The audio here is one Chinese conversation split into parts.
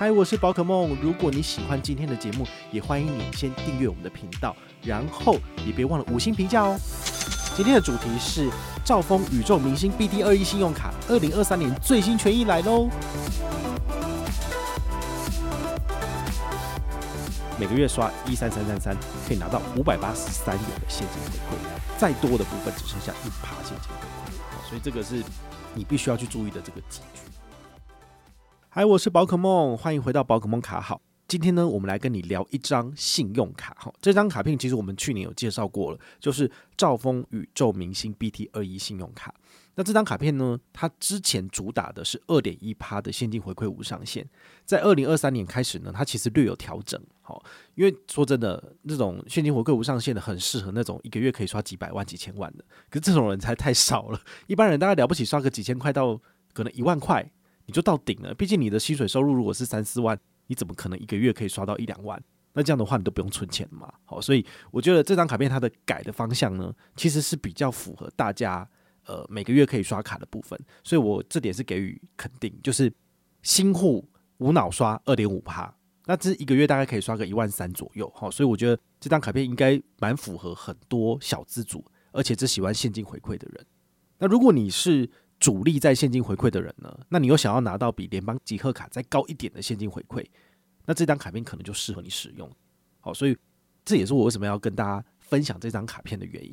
嗨，我是宝可梦。如果你喜欢今天的节目，也欢迎你先订阅我们的频道，然后也别忘了五星评价哦。今天的主题是兆丰宇宙明星 BT21 信用卡，二零二三年最新权益来喽！每个月刷一三三三三，可以拿到五百八十三元的现金回馈，再多的部分只剩下一趴现金回馈。所以这个是你必须要去注意的这个集聚。嗨，我是宝可梦，欢迎回到宝可梦卡好。今天呢，我们来跟你聊一张信用卡。哈，这张卡片其实我们去年有介绍过了，就是兆丰宇宙明星 BT21 信用卡。那这张卡片呢，它之前主打的是二点一趴的现金回馈无上限，在二零二三年开始呢，它其实略有调整。好，因为说真的，那种现金回馈无上限的，很适合那种一个月可以刷几百万、几千万的。可是这种人才太少了，一般人大概了不起刷个几千块到可能一万块。你就到顶了，毕竟你的薪水收入如果是三四万，你怎么可能一个月可以刷到一两万？那这样的话，你都不用存钱嘛。好，所以我觉得这张卡片它的改的方向呢，其实是比较符合大家呃每个月可以刷卡的部分，所以我这点是给予肯定，就是新户无脑刷二点五趴，那这一个月大概可以刷个一万三左右。好，所以我觉得这张卡片应该蛮符合很多小资族，而且只喜欢现金回馈的人。那如果你是主力在现金回馈的人呢，那你又想要拿到比联邦集贺卡再高一点的现金回馈，那这张卡片可能就适合你使用。好，所以这也是我为什么要跟大家分享这张卡片的原因。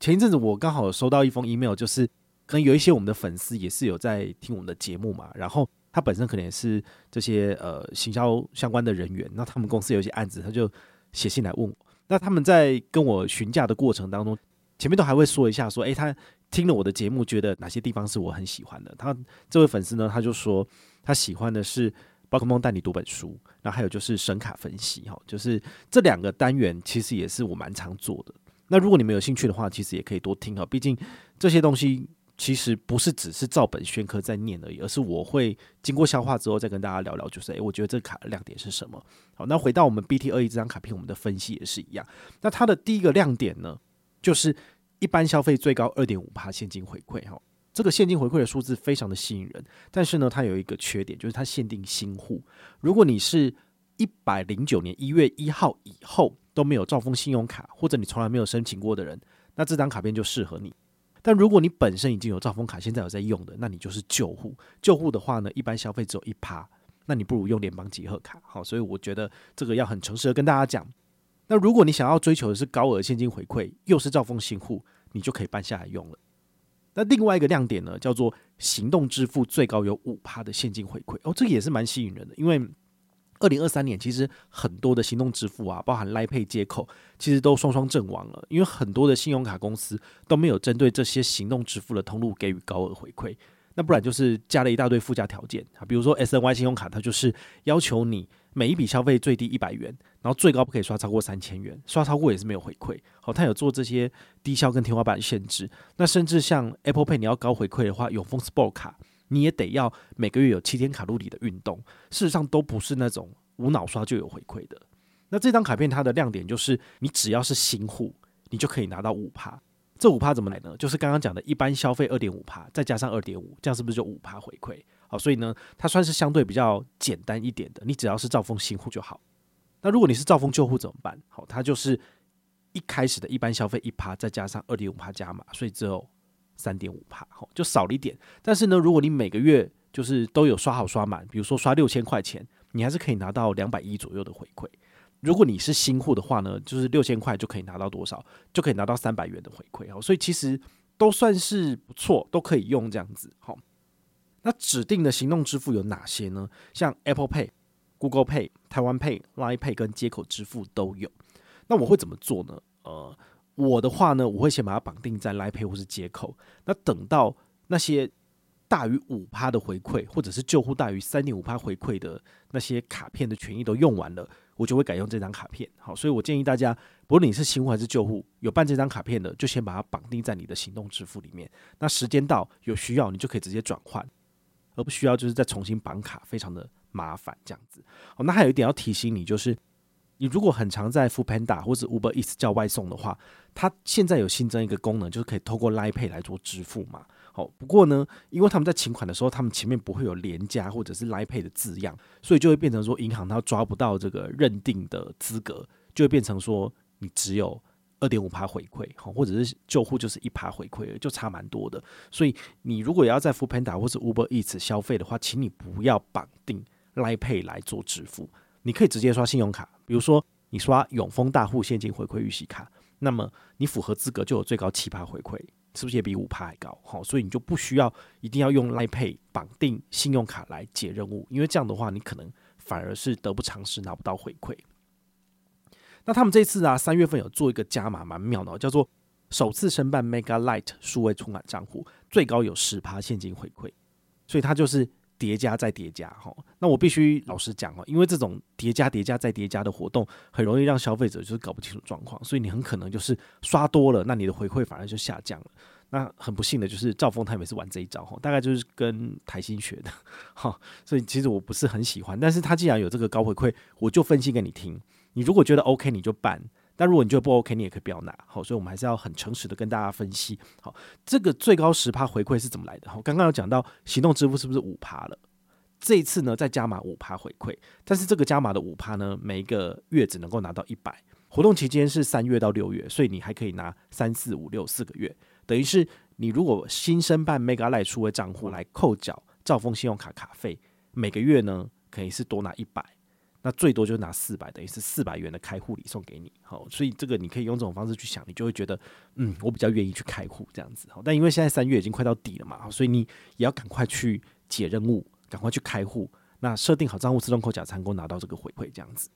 前一阵子我刚好收到一封 email，就是可能有一些我们的粉丝也是有在听我们的节目嘛，然后他本身可能也是这些呃行销相关的人员，那他们公司有一些案子，他就写信来问我。那他们在跟我询价的过程当中，前面都还会说一下说，诶，他。听了我的节目，觉得哪些地方是我很喜欢的？他这位粉丝呢，他就说他喜欢的是宝可梦带你读本书，然后还有就是神卡分析，哈，就是这两个单元其实也是我蛮常做的。那如果你们有兴趣的话，其实也可以多听哈，毕竟这些东西其实不是只是照本宣科在念而已，而是我会经过消化之后再跟大家聊聊，就是诶，我觉得这卡的亮点是什么？好，那回到我们 BT21 这张卡片，我们的分析也是一样。那它的第一个亮点呢，就是。一般消费最高二点五趴现金回馈哈，这个现金回馈的数字非常的吸引人，但是呢，它有一个缺点，就是它限定新户。如果你是一百零九年一月一号以后都没有兆丰信用卡，或者你从来没有申请过的人，那这张卡片就适合你。但如果你本身已经有兆丰卡，现在有在用的，那你就是旧户。旧户的话呢，一般消费只有一趴，那你不如用联邦集贺卡。好，所以我觉得这个要很诚实的跟大家讲。那如果你想要追求的是高额现金回馈，又是兆丰新户，你就可以办下来用了。那另外一个亮点呢，叫做行动支付最高有五趴的现金回馈哦，这个也是蛮吸引人的。因为二零二三年其实很多的行动支付啊，包含莱佩接口，其实都双双阵亡了，因为很多的信用卡公司都没有针对这些行动支付的通路给予高额回馈。那不然就是加了一大堆附加条件啊，比如说 SNY 信用卡，它就是要求你每一笔消费最低一百元，然后最高不可以刷超过三千元，刷超过也是没有回馈。好，它有做这些低消跟天花板限制。那甚至像 Apple Pay，你要高回馈的话，永丰 Sport 卡你也得要每个月有七天卡路里的运动。事实上都不是那种无脑刷就有回馈的。那这张卡片它的亮点就是，你只要是新户，你就可以拿到五趴。这五趴怎么来呢？就是刚刚讲的一般消费二点五趴，再加上二点五，这样是不是就五趴回馈？好，所以呢，它算是相对比较简单一点的。你只要是兆丰新户就好。那如果你是兆丰旧户怎么办？好，它就是一开始的一般消费一趴，再加上二点五趴加码，所以只有三点五趴，好，就少了一点。但是呢，如果你每个月就是都有刷好刷满，比如说刷六千块钱，你还是可以拿到两百一左右的回馈。如果你是新户的话呢，就是六千块就可以拿到多少？就可以拿到三百元的回馈哦，所以其实都算是不错，都可以用这样子。好，那指定的行动支付有哪些呢？像 Apple Pay、Google Pay、台湾 Pay、Line Pay 跟街口支付都有。那我会怎么做呢？呃，我的话呢，我会先把它绑定在 Line Pay 或是街口。那等到那些大于五趴的回馈，或者是旧户大于三点五趴回馈的那些卡片的权益都用完了。我就会改用这张卡片，好，所以我建议大家，不论你是新户还是旧户，有办这张卡片的，就先把它绑定在你的行动支付里面。那时间到有需要，你就可以直接转换，而不需要就是再重新绑卡，非常的麻烦这样子。好，那还有一点要提醒你，就是你如果很常在 Foodpanda 或者 Uber Eats 叫外送的话，它现在有新增一个功能，就是可以透过 Line Pay 来做支付嘛。好，不过呢，因为他们在请款的时候，他们前面不会有连加或者是 Line Pay 的字样，所以就会变成说银行它抓不到这个认定的资格，就会变成说你只有二点五趴回馈，好，或者是旧户就是一趴回馈，就差蛮多的。所以你如果要在 Foodpanda 或是 Uber Eats 消费的话，请你不要绑定 Line Pay 来做支付，你可以直接刷信用卡，比如说你刷永丰大户现金回馈预习卡，那么你符合资格就有最高七趴回馈，是不是也比五趴还高？好，所以你就不需要一定要用 Line Pay 绑定信用卡来解任务，因为这样的话你可能反而是得不偿失，拿不到回馈。那他们这次啊，三月份有做一个加码，蛮妙的，叫做首次申办 Mega Light 数位存款账户，最高有十趴现金回馈，所以它就是叠加再叠加哈。那我必须老实讲哦，因为这种叠加叠加再叠加的活动，很容易让消费者就是搞不清楚状况，所以你很可能就是刷多了，那你的回馈反而就下降了。那很不幸的就是赵峰他也是玩这一招哈，大概就是跟台新学的哈，所以其实我不是很喜欢，但是他既然有这个高回馈，我就分析给你听。你如果觉得 OK，你就办；但如果你觉得不 OK，你也可以不要拿。好，所以我们还是要很诚实的跟大家分析。好，这个最高十趴回馈是怎么来的？好，刚刚有讲到行动支付是不是五趴了？这一次呢，再加码五趴回馈，但是这个加码的五趴呢，每一个月只能够拿到一百。活动期间是三月到六月，所以你还可以拿三四五六四个月。等于是你如果新申办 Mega Light 数位账户来扣缴兆丰信用卡卡费，每个月呢可以是多拿一百。那最多就拿四百，等于是四百元的开户礼送给你，好，所以这个你可以用这种方式去想，你就会觉得，嗯，我比较愿意去开户这样子，好，但因为现在三月已经快到底了嘛，所以你也要赶快去解任务，赶快去开户，那设定好账户自动扣缴才能够拿到这个回馈这样子。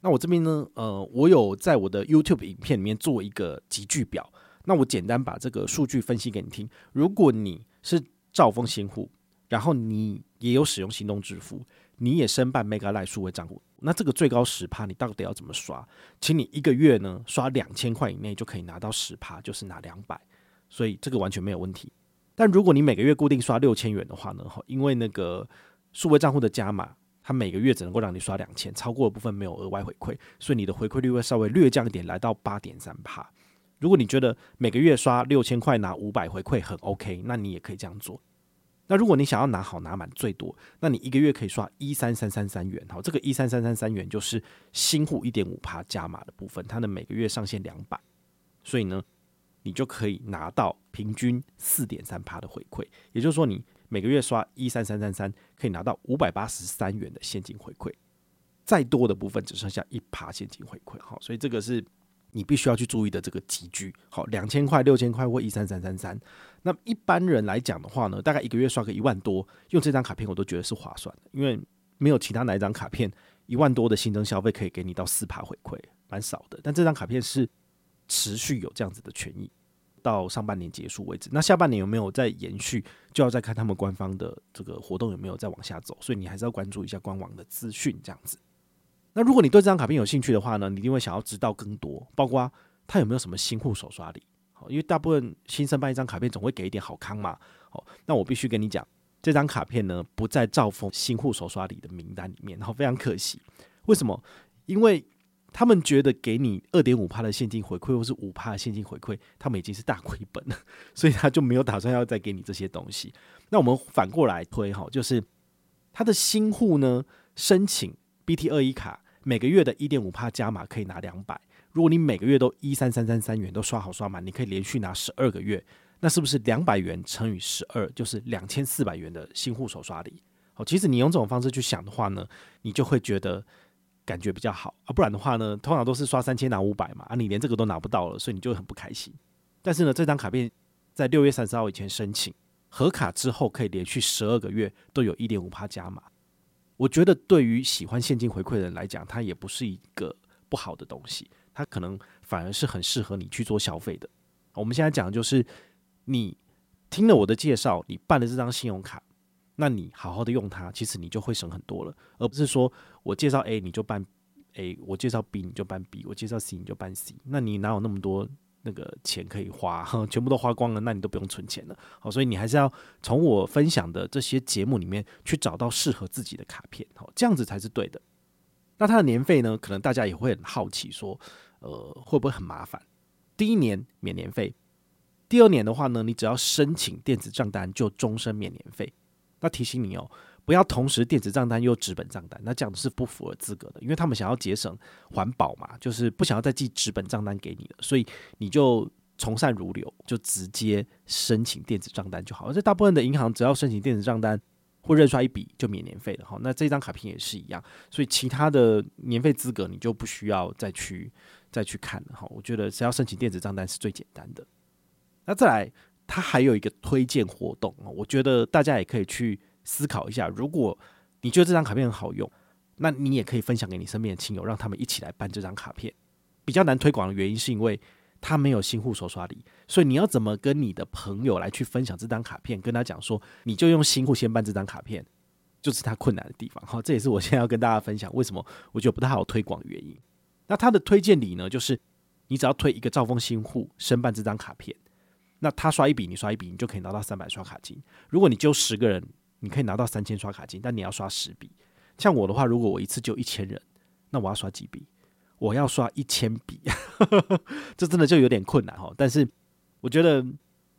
那我这边呢，呃，我有在我的 YouTube 影片里面做一个集聚表，那我简单把这个数据分析给你听。如果你是兆丰新户，然后你也有使用行动支付。你也申办 Mega Life 数位账户，那这个最高十趴，你到底要怎么刷？请你一个月呢刷两千块以内就可以拿到十趴，就是拿两百，所以这个完全没有问题。但如果你每个月固定刷六千元的话呢，因为那个数位账户的加码，它每个月只能够让你刷两千，超过的部分没有额外回馈，所以你的回馈率会稍微略降一点，来到八点三趴。如果你觉得每个月刷六千块拿五百回馈很 OK，那你也可以这样做。那如果你想要拿好拿满最多，那你一个月可以刷一三三三三元，好，这个一三三三三元就是新户一点五趴加码的部分，它的每个月上限两百，所以呢，你就可以拿到平均四点三趴的回馈，也就是说，你每个月刷一三三三三可以拿到五百八十三元的现金回馈，再多的部分只剩下一趴现金回馈，好，所以这个是。你必须要去注意的这个集距，好，两千块、六千块或一三三三三。那一般人来讲的话呢，大概一个月刷个一万多，用这张卡片我都觉得是划算的，因为没有其他哪一张卡片一万多的新增消费可以给你到四趴回馈，蛮少的。但这张卡片是持续有这样子的权益，到上半年结束为止。那下半年有没有再延续，就要再看他们官方的这个活动有没有再往下走。所以你还是要关注一下官网的资讯，这样子。那如果你对这张卡片有兴趣的话呢，你一定会想要知道更多，包括它有没有什么新户首刷礼。好，因为大部分新生办一张卡片总会给一点好康嘛。好，那我必须跟你讲，这张卡片呢不在兆丰新户首刷礼的名单里面，然后非常可惜。为什么？因为他们觉得给你二点五趴的现金回馈，或是五趴的现金回馈，他们已经是大亏本了，所以他就没有打算要再给你这些东西。那我们反过来推哈，就是他的新户呢申请 BT 二一卡。每个月的一点五帕加码可以拿两百，如果你每个月都一三三三三元都刷好刷满，你可以连续拿十二个月，那是不是两百元乘以十二就是两千四百元的新户首刷礼？好，其实你用这种方式去想的话呢，你就会觉得感觉比较好啊，不然的话呢，通常都是刷三千拿五百嘛，啊，你连这个都拿不到了，所以你就很不开心。但是呢，这张卡片在六月三十号以前申请核卡之后，可以连续十二个月都有一点五帕加码。我觉得对于喜欢现金回馈的人来讲，它也不是一个不好的东西，它可能反而是很适合你去做消费的。我们现在讲的就是，你听了我的介绍，你办了这张信用卡，那你好好的用它，其实你就会省很多了，而不是说我介绍 A 你就办 A，我介绍 B 你就办 B，我介绍 C 你就办 C，那你哪有那么多？那个钱可以花，全部都花光了，那你都不用存钱了。好，所以你还是要从我分享的这些节目里面去找到适合自己的卡片，好，这样子才是对的。那它的年费呢？可能大家也会很好奇，说，呃，会不会很麻烦？第一年免年费，第二年的话呢，你只要申请电子账单就终身免年费。那提醒你哦，不要同时电子账单又纸本账单，那这样是不符合资格的，因为他们想要节省环保嘛，就是不想要再寄纸本账单给你了，所以你就从善如流，就直接申请电子账单就好了。这大部分的银行只要申请电子账单或认刷一笔就免年费了哈。那这张卡片也是一样，所以其他的年费资格你就不需要再去再去看了哈。我觉得只要申请电子账单是最简单的。那再来，它还有一个推荐活动啊，我觉得大家也可以去思考一下。如果你觉得这张卡片很好用，那你也可以分享给你身边的亲友，让他们一起来办这张卡片。比较难推广的原因是因为它没有新户手刷礼，所以你要怎么跟你的朋友来去分享这张卡片，跟他讲说你就用新户先办这张卡片，就是它困难的地方。好，这也是我现在要跟大家分享为什么我觉得不太好推广的原因。那他的推荐礼呢，就是你只要推一个兆丰新户申办这张卡片。那他刷一笔，你刷一笔，你就可以拿到三百刷卡金。如果你揪十个人，你可以拿到三千刷卡金，但你要刷十笔。像我的话，如果我一次就一千人，那我要刷几笔？我要刷一千笔，这真的就有点困难哈。但是我觉得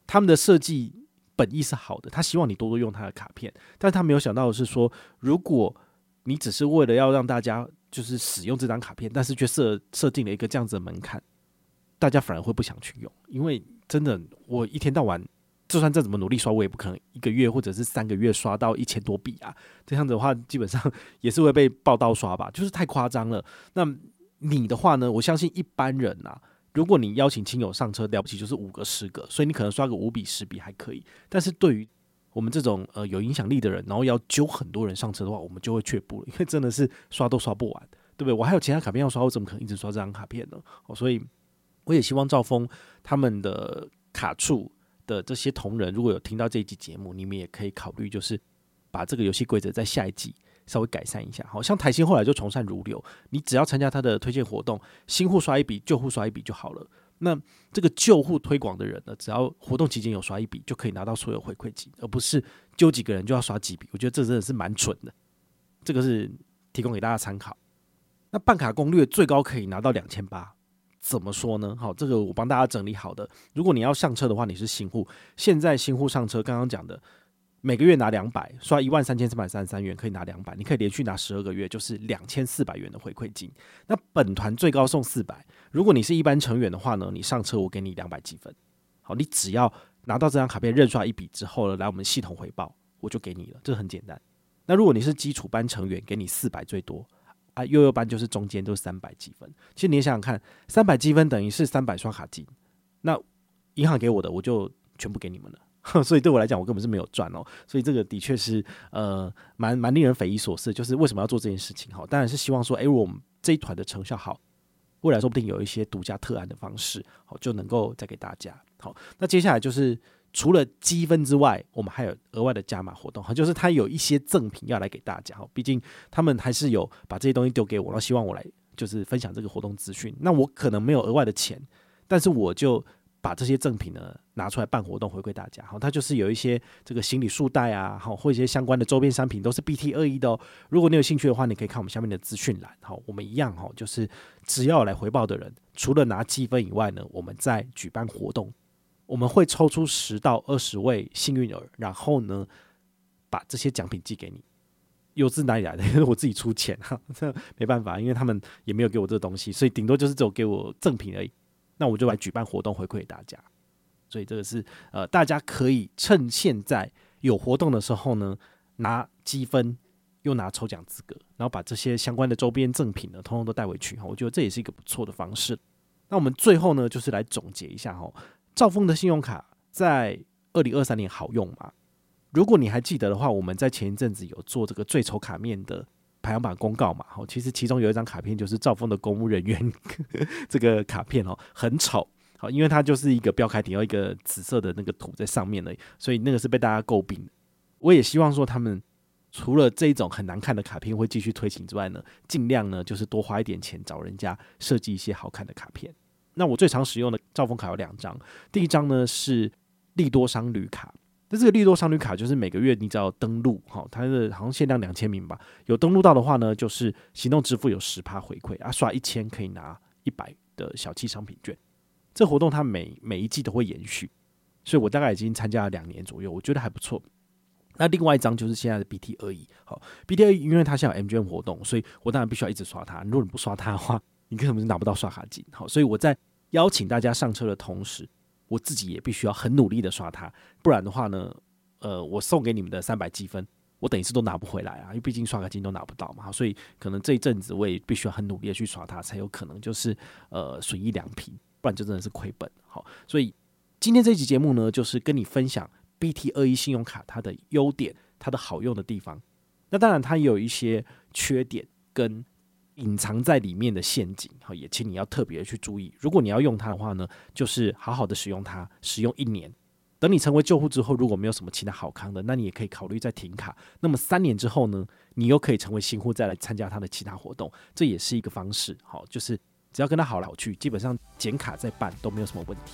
他们的设计本意是好的，他希望你多多用他的卡片，但他没有想到的是说，如果你只是为了要让大家就是使用这张卡片，但是却设设定了一个这样子的门槛，大家反而会不想去用，因为。真的，我一天到晚，就算再怎么努力刷，我也不可能一个月或者是三个月刷到一千多笔啊！这样子的话，基本上也是会被报道刷吧，就是太夸张了。那你的话呢？我相信一般人啊，如果你邀请亲友上车，了不起就是五个、十个，所以你可能刷个五笔、十笔还可以。但是对于我们这种呃有影响力的人，然后要揪很多人上车的话，我们就会却步了，因为真的是刷都刷不完，对不对？我还有其他卡片要刷，我怎么可能一直刷这张卡片呢？哦，所以。我也希望赵峰他们的卡处的这些同仁，如果有听到这一集节目，你们也可以考虑，就是把这个游戏规则在下一季稍微改善一下。好像台新后来就从善如流，你只要参加他的推荐活动，新户刷一笔，旧户刷一笔就好了。那这个旧户推广的人呢，只要活动期间有刷一笔，就可以拿到所有回馈金，而不是揪几个人就要刷几笔。我觉得这真的是蛮蠢的。这个是提供给大家参考。那办卡攻略最高可以拿到两千八。怎么说呢？好，这个我帮大家整理好的。如果你要上车的话，你是新户，现在新户上车，刚刚讲的，每个月拿两百，刷一万三千三百三十三元，可以拿两百，你可以连续拿十二个月，就是两千四百元的回馈金。那本团最高送四百，如果你是一般成员的话呢，你上车我给你两百积分。好，你只要拿到这张卡片认刷一笔之后呢，来我们系统回报，我就给你了，这很简单。那如果你是基础班成员，给你四百最多。啊，幼幼班就是中间都是三百积分。其实你也想想看，三百积分等于是三百刷卡金，那银行给我的我就全部给你们了。所以对我来讲，我根本是没有赚哦。所以这个的确是呃蛮蛮令人匪夷所思，就是为什么要做这件事情？哈，当然是希望说，诶，我们这一团的成效好，未来说不定有一些独家特案的方式，好就能够再给大家。好，那接下来就是。除了积分之外，我们还有额外的加码活动，哈，就是他有一些赠品要来给大家，哈，毕竟他们还是有把这些东西丢给我，然后希望我来就是分享这个活动资讯。那我可能没有额外的钱，但是我就把这些赠品呢拿出来办活动回馈大家，哈，它就是有一些这个行李束带啊，好，或一些相关的周边商品都是 BT 二一的哦。如果你有兴趣的话，你可以看我们下面的资讯栏，好，我们一样哈，就是只要来回报的人，除了拿积分以外呢，我们在举办活动。我们会抽出十到二十位幸运儿，然后呢，把这些奖品寄给你。又是哪里来的？我自己出钱哈，这 没办法，因为他们也没有给我这个东西，所以顶多就是只有给我赠品而已。那我就来举办活动回馈大家。所以这个是呃，大家可以趁现在有活动的时候呢，拿积分又拿抽奖资格，然后把这些相关的周边赠品呢，通通都带回去哈。我觉得这也是一个不错的方式。那我们最后呢，就是来总结一下哈。兆丰的信用卡在二零二三年好用吗？如果你还记得的话，我们在前一阵子有做这个最丑卡面的排行榜公告嘛。哦，其实其中有一张卡片就是兆丰的公务人员 这个卡片哦，很丑。好，因为它就是一个标楷体，有一个紫色的那个图在上面的，所以那个是被大家诟病。我也希望说，他们除了这种很难看的卡片会继续推行之外呢，尽量呢就是多花一点钱找人家设计一些好看的卡片。那我最常使用的兆丰卡有两张，第一张呢是利多商旅卡，那这个利多商旅卡就是每个月你只要登录，哈，它的好像限量两千名吧，有登录到的话呢，就是行动支付有十趴回馈啊，刷一千可以拿一百的小七商品券，这活动它每每一季都会延续。所以我大概已经参加了两年左右，我觉得还不错。那另外一张就是现在的 BT 二一，好，BT 二一因为它现在有 MGM 活动，所以我当然必须要一直刷它。如果你不刷它的话，你根本就拿不到刷卡金。好，所以我在邀请大家上车的同时，我自己也必须要很努力的刷它，不然的话呢，呃，我送给你们的三百积分，我等于是都拿不回来啊，因为毕竟刷卡金都拿不到嘛。所以可能这一阵子我也必须要很努力的去刷它，才有可能就是呃损益两平，不然就真的是亏本。好，所以今天这期节目呢，就是跟你分享。BT 二一信用卡它的优点，它的好用的地方，那当然它也有一些缺点跟隐藏在里面的陷阱，好，也请你要特别去注意。如果你要用它的话呢，就是好好的使用它，使用一年，等你成为旧户之后，如果没有什么其他好康的，那你也可以考虑再停卡。那么三年之后呢，你又可以成为新户，再来参加它的其他活动，这也是一个方式。好，就是只要跟他好来好去，基本上剪卡再办都没有什么问题。